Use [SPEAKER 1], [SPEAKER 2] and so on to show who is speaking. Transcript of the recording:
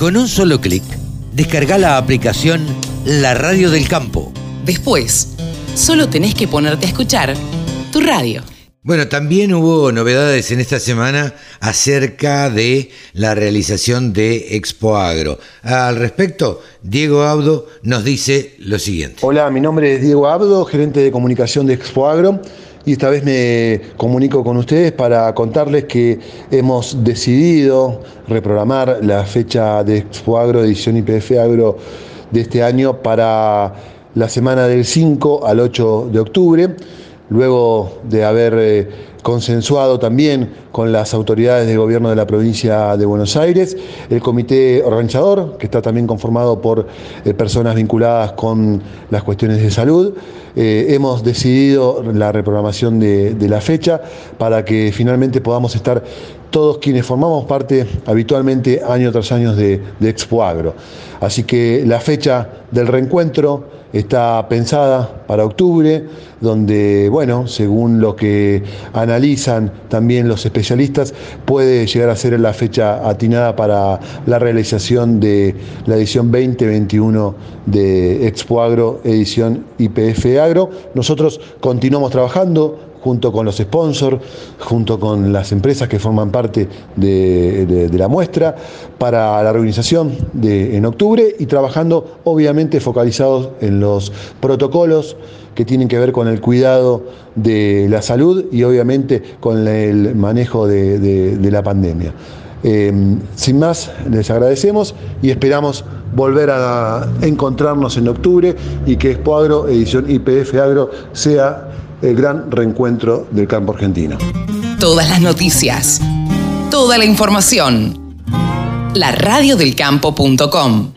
[SPEAKER 1] Con un solo clic, descarga la aplicación La Radio del Campo.
[SPEAKER 2] Después, solo tenés que ponerte a escuchar tu radio.
[SPEAKER 1] Bueno, también hubo novedades en esta semana acerca de la realización de Expo Agro. Al respecto, Diego Abdo nos dice lo siguiente.
[SPEAKER 3] Hola, mi nombre es Diego Abdo, gerente de comunicación de Expo Agro. Y esta vez me comunico con ustedes para contarles que hemos decidido reprogramar la fecha de Expo Agro, edición IPF Agro de este año para la semana del 5 al 8 de octubre luego de haber eh, consensuado también con las autoridades del gobierno de la provincia de Buenos Aires, el comité organizador, que está también conformado por eh, personas vinculadas con las cuestiones de salud, eh, hemos decidido la reprogramación de, la fecha para que finalmente podamos estar todos quienes formamos parte habitualmente año tras año de, de Expo Agro. Así que la fecha del reencuentro está pensada para octubre, donde, bueno, según lo que analizan también los especialistas, puede llegar a ser la fecha atinada para la realización de la edición 2021 de Expo Agro, edición IPF Agro. Nosotros continuamos trabajando junto con los sponsors, junto con las empresas que forman parte de, la muestra, para la reorganización de, en octubre y trabajando obviamente focalizados en los protocolos que tienen que ver con el cuidado de la salud y obviamente con el manejo de, la pandemia. Eh, sin más, les agradecemos y esperamos volver a encontrarnos en octubre y que Expo Agro, edición IPF Agro, sea el gran reencuentro del campo argentino.
[SPEAKER 2] Todas las noticias, toda la información. La radiodelcampo.com